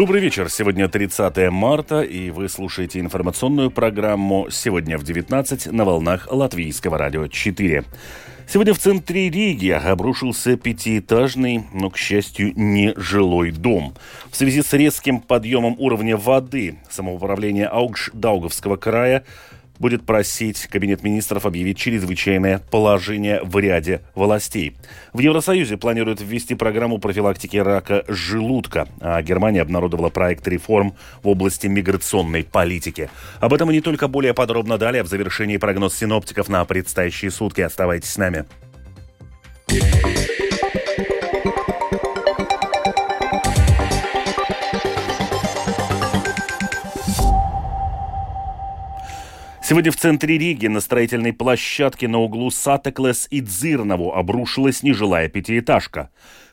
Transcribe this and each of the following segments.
Добрый вечер. Сегодня 30 марта, и вы слушаете информационную программу «Сегодня в 19» на волнах Латвийского радио 4. Сегодня в центре Риги обрушился пятиэтажный, но, к счастью, не жилой дом. В связи с резким подъемом уровня воды самоуправление Аугш-Даугавского края будет просить Кабинет министров объявить чрезвычайное положение в ряде властей. В Евросоюзе планируют ввести программу профилактики рака желудка, а Германия обнародовала проект реформ в области миграционной политики. Об этом и не только более подробно далее в завершении прогноз синоптиков на предстоящие сутки. Оставайтесь с нами. Сегодня в центре Риги на строительной площадке на углу Сатеклес и Дзирнову обрушилась нежилая пятиэтажка.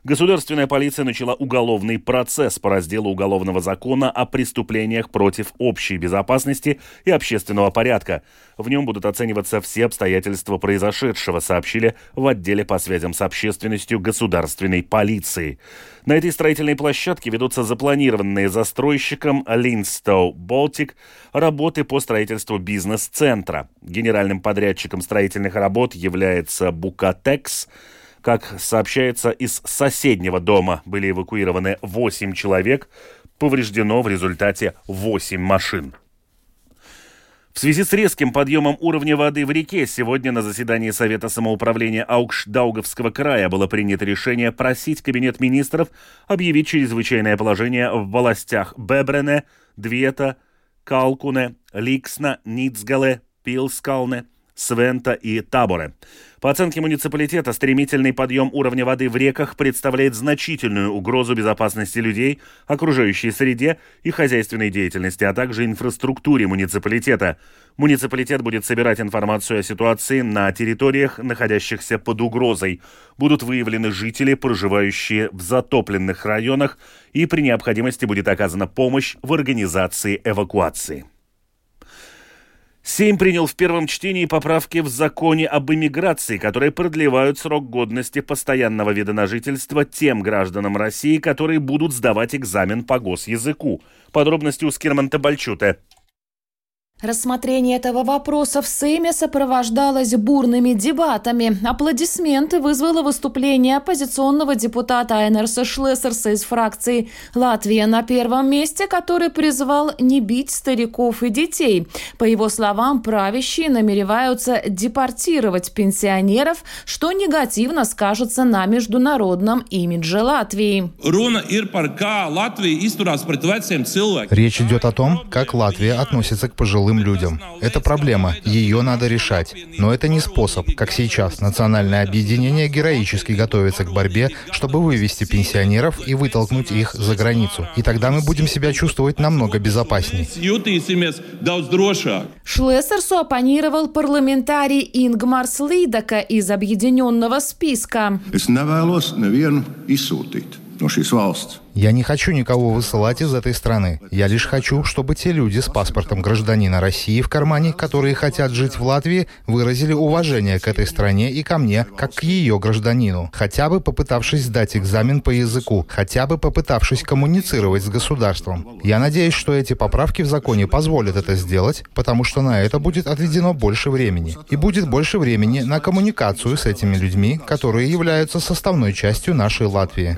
Государственная полиция начала уголовный процесс по разделу Уголовного закона о преступлениях против общей безопасности и общественного порядка. В нем будут оцениваться все обстоятельства произошедшего, сообщили в отделе по связям с общественностью государственной полиции. На этой строительной площадке ведутся запланированные застройщиком Linstow Baltic работы по строительству бизнес-центра. Генеральным подрядчиком строительных работ является Букатекс – как сообщается, из соседнего дома были эвакуированы 8 человек, повреждено в результате 8 машин. В связи с резким подъемом уровня воды в реке сегодня на заседании Совета самоуправления Аукш-Даугавского края было принято решение просить Кабинет министров объявить чрезвычайное положение в властях Бебрене, Двета, Калкуне, Ликсна, Ницгале, Пилскалне – Свента и Таборе. По оценке муниципалитета, стремительный подъем уровня воды в реках представляет значительную угрозу безопасности людей, окружающей среде и хозяйственной деятельности, а также инфраструктуре муниципалитета. Муниципалитет будет собирать информацию о ситуации на территориях, находящихся под угрозой. Будут выявлены жители, проживающие в затопленных районах, и при необходимости будет оказана помощь в организации эвакуации. Сейм принял в первом чтении поправки в законе об иммиграции, которые продлевают срок годности постоянного вида на жительство тем гражданам России, которые будут сдавать экзамен по госязыку. Подробности у Скирманта Бальчута. Рассмотрение этого вопроса в Сейме сопровождалось бурными дебатами. Аплодисменты вызвало выступление оппозиционного депутата Айнерса Шлессерса из фракции «Латвия на первом месте», который призвал не бить стариков и детей. По его словам, правящие намереваются депортировать пенсионеров, что негативно скажется на международном имидже Латвии. Речь идет о том, как Латвия относится к пожилым пожилым людям. Это проблема, ее надо решать. Но это не способ, как сейчас. Национальное объединение героически готовится к борьбе, чтобы вывести пенсионеров и вытолкнуть их за границу. И тогда мы будем себя чувствовать намного безопаснее. Шлессерсу оппонировал парламентарий Ингмарс Лидака из объединенного списка. Es nevēlos nevienu izsūtīt no šīs valsts. Я не хочу никого высылать из этой страны. Я лишь хочу, чтобы те люди с паспортом гражданина России в кармане, которые хотят жить в Латвии, выразили уважение к этой стране и ко мне, как к ее гражданину, хотя бы попытавшись сдать экзамен по языку, хотя бы попытавшись коммуницировать с государством. Я надеюсь, что эти поправки в законе позволят это сделать, потому что на это будет отведено больше времени. И будет больше времени на коммуникацию с этими людьми, которые являются составной частью нашей Латвии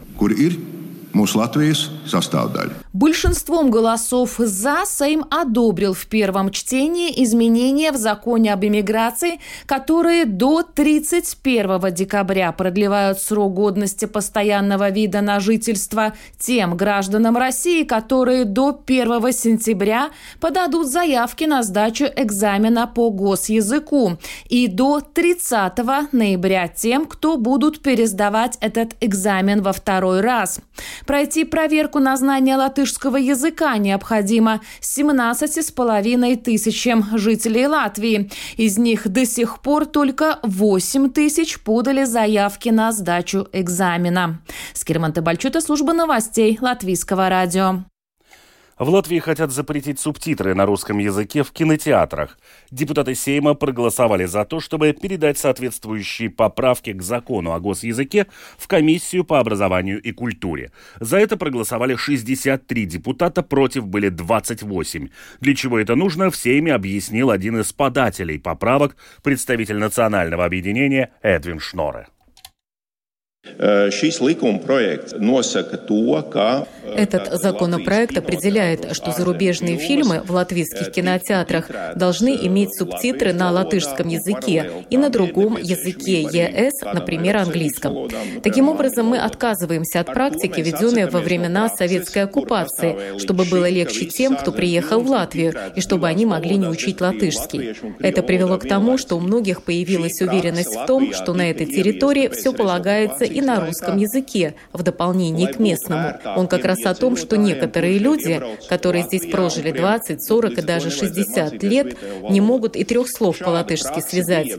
mūsu Latvijas sastāvdaļa. Большинством голосов «за» Сейм одобрил в первом чтении изменения в законе об иммиграции, которые до 31 декабря продлевают срок годности постоянного вида на жительство тем гражданам России, которые до 1 сентября подадут заявки на сдачу экзамена по госязыку, и до 30 ноября тем, кто будут пересдавать этот экзамен во второй раз. Пройти проверку на знание латышского языка необходимо 17,5 тысячам жителей Латвии. Из них до сих пор только 8 тысяч подали заявки на сдачу экзамена. Скирман Бальчута, служба новостей Латвийского радио. В Латвии хотят запретить субтитры на русском языке в кинотеатрах. Депутаты Сейма проголосовали за то, чтобы передать соответствующие поправки к закону о госязыке в Комиссию по образованию и культуре. За это проголосовали 63 депутата, против были 28. Для чего это нужно, в Сейме объяснил один из подателей поправок, представитель национального объединения Эдвин Шноре. Э, Этот законопроект определяет, что зарубежные фильмы в латвийских кинотеатрах должны иметь субтитры на латышском языке и на другом языке ЕС, например, английском. Таким образом, мы отказываемся от практики, введенной во времена советской оккупации, чтобы было легче тем, кто приехал в Латвию, и чтобы они могли не учить латышский. Это привело к тому, что у многих появилась уверенность в том, что на этой территории все полагается и на русском языке, в дополнение к местному. Он как раз о том, что некоторые люди, которые здесь прожили 20, 40 и даже 60 лет, не могут и трех слов по-латышски связать.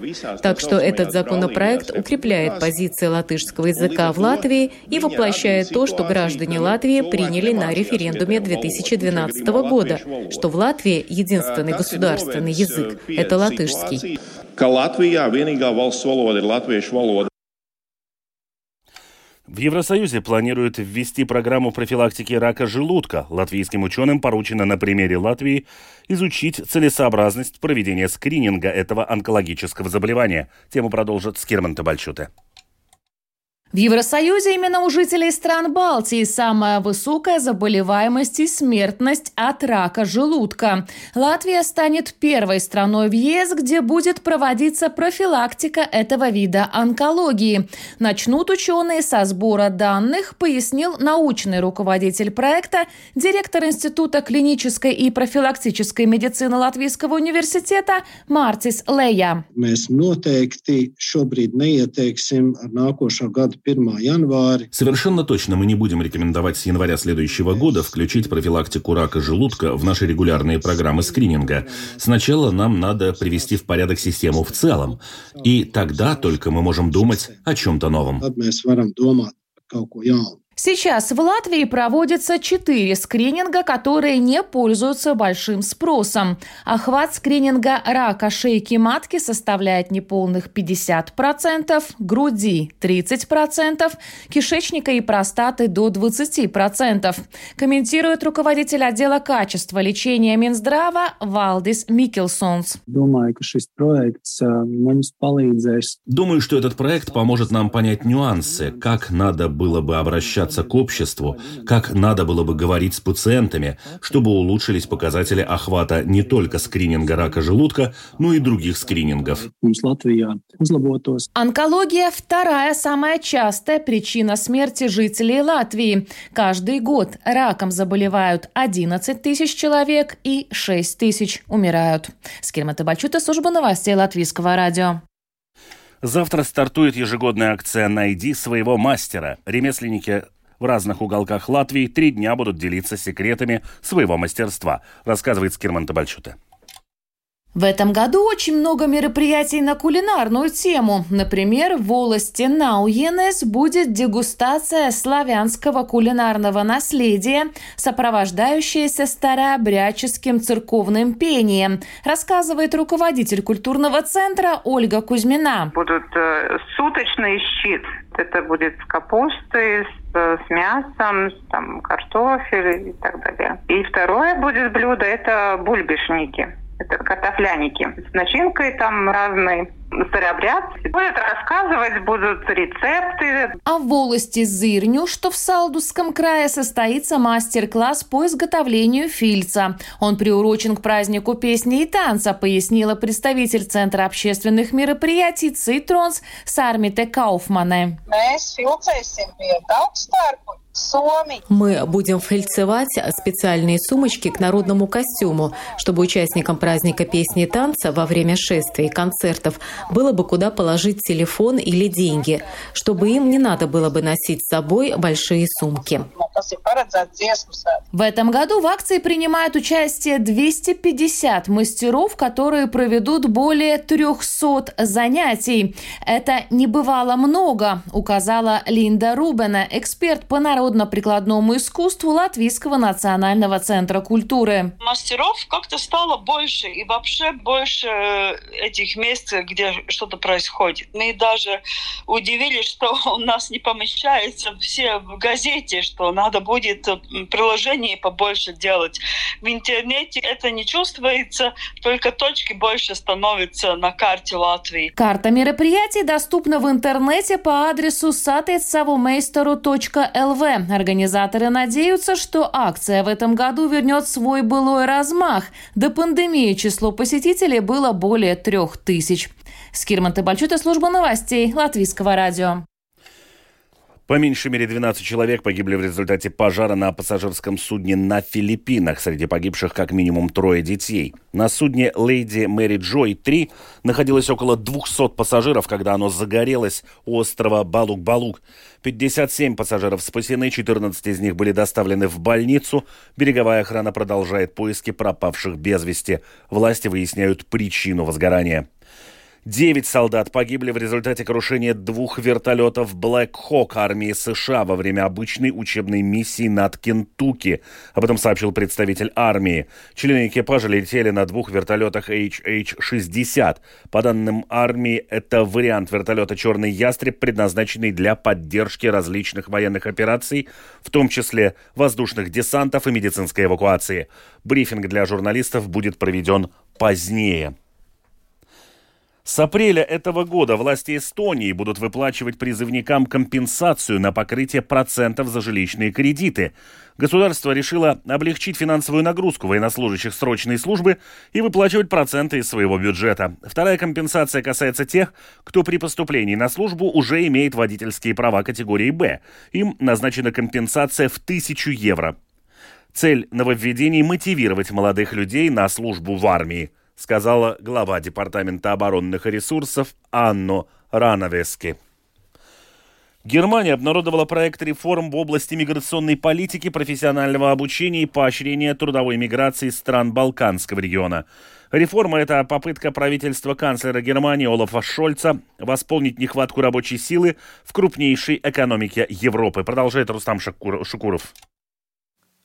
Так что этот законопроект укрепляет позиции латышского языка в Латвии и воплощает то, что граждане Латвии приняли на референдуме 2012 года, что в Латвии единственный государственный язык – это латышский. ka Latvijā vienīgā valsts valoda ir latviešu valoda. В Евросоюзе планируют ввести программу профилактики рака желудка. Латвийским ученым поручено на примере Латвии изучить целесообразность проведения скрининга этого онкологического заболевания. Тему продолжит Скирман Табальчуте. В Евросоюзе именно у жителей стран Балтии самая высокая заболеваемость и смертность от рака желудка. Латвия станет первой страной в ЕС, где будет проводиться профилактика этого вида онкологии. Начнут ученые со сбора данных, пояснил научный руководитель проекта, директор Института клинической и профилактической медицины Латвийского университета Мартис Лея. Мы, конечно, не отекси, шобрид не отексим, года 1. января. Совершенно точно мы не будем рекомендовать с января следующего года включить профилактику рака желудка в наши регулярные программы скрининга. Сначала нам надо привести в порядок систему в целом, и тогда только мы можем думать о чем-то новом. Сейчас в Латвии проводятся четыре скрининга, которые не пользуются большим спросом. Охват скрининга рака шейки матки составляет неполных 50%, груди 30%, кишечника и простаты до 20%. Комментирует руководитель отдела качества лечения Минздрава Валдис Микелсонс. Думаю, что этот проект поможет нам понять нюансы, как надо было бы обращаться обращаться к обществу, как надо было бы говорить с пациентами, чтобы улучшились показатели охвата не только скрининга рака желудка, но и других скринингов. Онкология – вторая самая частая причина смерти жителей Латвии. Каждый год раком заболевают 11 тысяч человек и 6 тысяч умирают. Скирма Табачута, служба новостей Латвийского радио. Завтра стартует ежегодная акция «Найди своего мастера». Ремесленники в разных уголках Латвии три дня будут делиться секретами своего мастерства, рассказывает Скирман Табальчута. В этом году очень много мероприятий на кулинарную тему. Например, в волости Науенес будет дегустация славянского кулинарного наследия, сопровождающаяся старообрядческим церковным пением, рассказывает руководитель культурного центра Ольга Кузьмина. Будут э, суточный щит. Это будет с капустой, с, мясом, там, картофель и так далее. И второе будет блюдо – это бульбишники это картофляники с начинкой там разной старообряд. Будут рассказывать, будут рецепты. А в волости Зырню, что в Салдусском крае, состоится мастер-класс по изготовлению фильца. Он приурочен к празднику песни и танца, пояснила представитель Центра общественных мероприятий «Цитронс» Сармите Кауфмане. Мы будем фельцевать специальные сумочки к народному костюму, чтобы участникам праздника песни и танца во время шествий и концертов было бы куда положить телефон или деньги, чтобы им не надо было бы носить с собой большие сумки. В этом году в акции принимают участие 250 мастеров, которые проведут более 300 занятий. Это не бывало много, указала Линда Рубена, эксперт по народно-прикладному искусству Латвийского национального центра культуры. Мастеров как-то стало больше и вообще больше этих мест, где что-то происходит. Мы даже удивились, что у нас не помещается все в газете, что надо будет приложение побольше делать. В интернете это не чувствуется, только точки больше становятся на карте Латвии. Карта мероприятий доступна в интернете по адресу Организаторы надеются, что акция в этом году вернет свой былой размах. До пандемии число посетителей было более трех тысяч. Скирман Табальчута, служба новостей Латвийского радио. По меньшей мере 12 человек погибли в результате пожара на пассажирском судне на Филиппинах. Среди погибших как минимум трое детей. На судне «Леди Мэри Джой 3» находилось около 200 пассажиров, когда оно загорелось у острова Балук-Балук. 57 пассажиров спасены, 14 из них были доставлены в больницу. Береговая охрана продолжает поиски пропавших без вести. Власти выясняют причину возгорания. Девять солдат погибли в результате крушения двух вертолетов Black Hawk армии США во время обычной учебной миссии над Кентукки. Об этом сообщил представитель армии. Члены экипажа летели на двух вертолетах HH-60. По данным армии, это вариант вертолета «Черный ястреб», предназначенный для поддержки различных военных операций, в том числе воздушных десантов и медицинской эвакуации. Брифинг для журналистов будет проведен позднее. С апреля этого года власти Эстонии будут выплачивать призывникам компенсацию на покрытие процентов за жилищные кредиты. Государство решило облегчить финансовую нагрузку военнослужащих срочной службы и выплачивать проценты из своего бюджета. Вторая компенсация касается тех, кто при поступлении на службу уже имеет водительские права категории «Б». Им назначена компенсация в 1000 евро. Цель нововведений – мотивировать молодых людей на службу в армии – сказала глава Департамента оборонных ресурсов Анно Рановески. Германия обнародовала проект реформ в области миграционной политики, профессионального обучения и поощрения трудовой миграции стран Балканского региона. Реформа – это попытка правительства канцлера Германии Олафа Шольца восполнить нехватку рабочей силы в крупнейшей экономике Европы, продолжает Рустам Шукуров.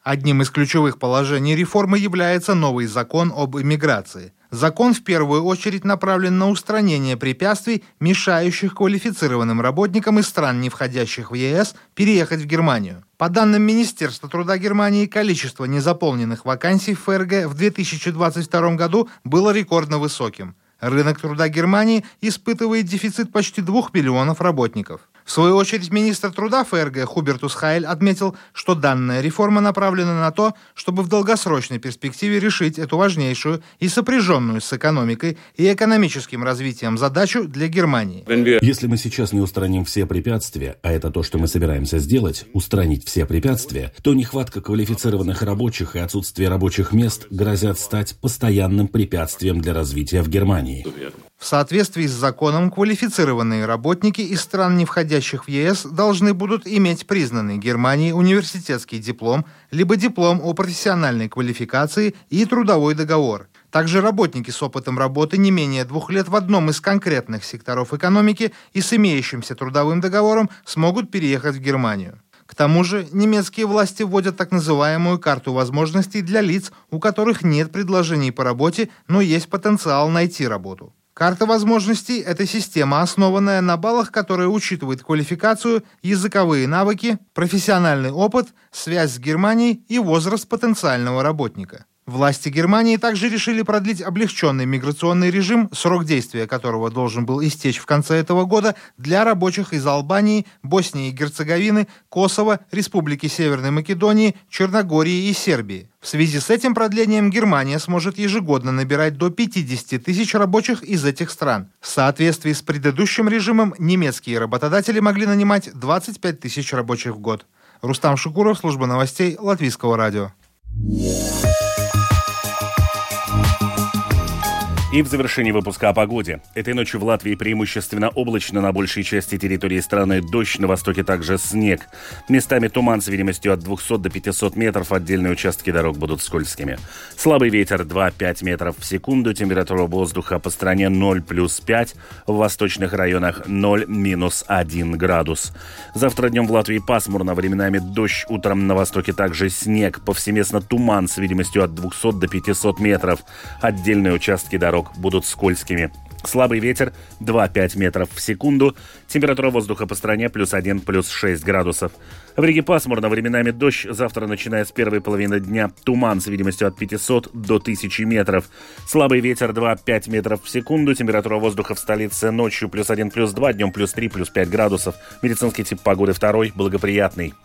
Одним из ключевых положений реформы является новый закон об иммиграции. Закон в первую очередь направлен на устранение препятствий, мешающих квалифицированным работникам из стран, не входящих в ЕС, переехать в Германию. По данным Министерства труда Германии, количество незаполненных вакансий в ФРГ в 2022 году было рекордно высоким. Рынок труда Германии испытывает дефицит почти 2 миллионов работников. В свою очередь, министр труда ФРГ Хубертус Хайль отметил, что данная реформа направлена на то, чтобы в долгосрочной перспективе решить эту важнейшую и сопряженную с экономикой и экономическим развитием задачу для Германии. Если мы сейчас не устраним все препятствия, а это то, что мы собираемся сделать, устранить все препятствия, то нехватка квалифицированных рабочих и отсутствие рабочих мест грозят стать постоянным препятствием для развития в Германии. В соответствии с законом, квалифицированные работники из стран, не входящих в ЕС, должны будут иметь признанный Германией университетский диплом, либо диплом о профессиональной квалификации и трудовой договор. Также работники с опытом работы не менее двух лет в одном из конкретных секторов экономики и с имеющимся трудовым договором смогут переехать в Германию. К тому же немецкие власти вводят так называемую карту возможностей для лиц, у которых нет предложений по работе, но есть потенциал найти работу. Карта возможностей – это система, основанная на баллах, которая учитывает квалификацию, языковые навыки, профессиональный опыт, связь с Германией и возраст потенциального работника. Власти Германии также решили продлить облегченный миграционный режим, срок действия которого должен был истечь в конце этого года для рабочих из Албании, Боснии и Герцеговины, Косово, Республики Северной Македонии, Черногории и Сербии. В связи с этим продлением Германия сможет ежегодно набирать до 50 тысяч рабочих из этих стран. В соответствии с предыдущим режимом немецкие работодатели могли нанимать 25 тысяч рабочих в год. Рустам Шукуров, служба новостей Латвийского радио. И в завершении выпуска о погоде. Этой ночью в Латвии преимущественно облачно на большей части территории страны, дождь, на востоке также снег. Местами туман с видимостью от 200 до 500 метров, отдельные участки дорог будут скользкими. Слабый ветер 2-5 метров в секунду, температура воздуха по стране 0 плюс 5, в восточных районах 0 минус 1 градус. Завтра днем в Латвии пасмурно, временами дождь, утром на востоке также снег, повсеместно туман с видимостью от 200 до 500 метров, отдельные участки дорог дорог будут скользкими. Слабый ветер 2-5 метров в секунду. Температура воздуха по стране плюс 1, плюс 6 градусов. В Риге пасмурно, временами дождь. Завтра, начиная с первой половины дня, туман с видимостью от 500 до 1000 метров. Слабый ветер 2-5 метров в секунду. Температура воздуха в столице ночью плюс 1, плюс 2, днем плюс 3, плюс 5 градусов. Медицинский тип погоды второй, благоприятный.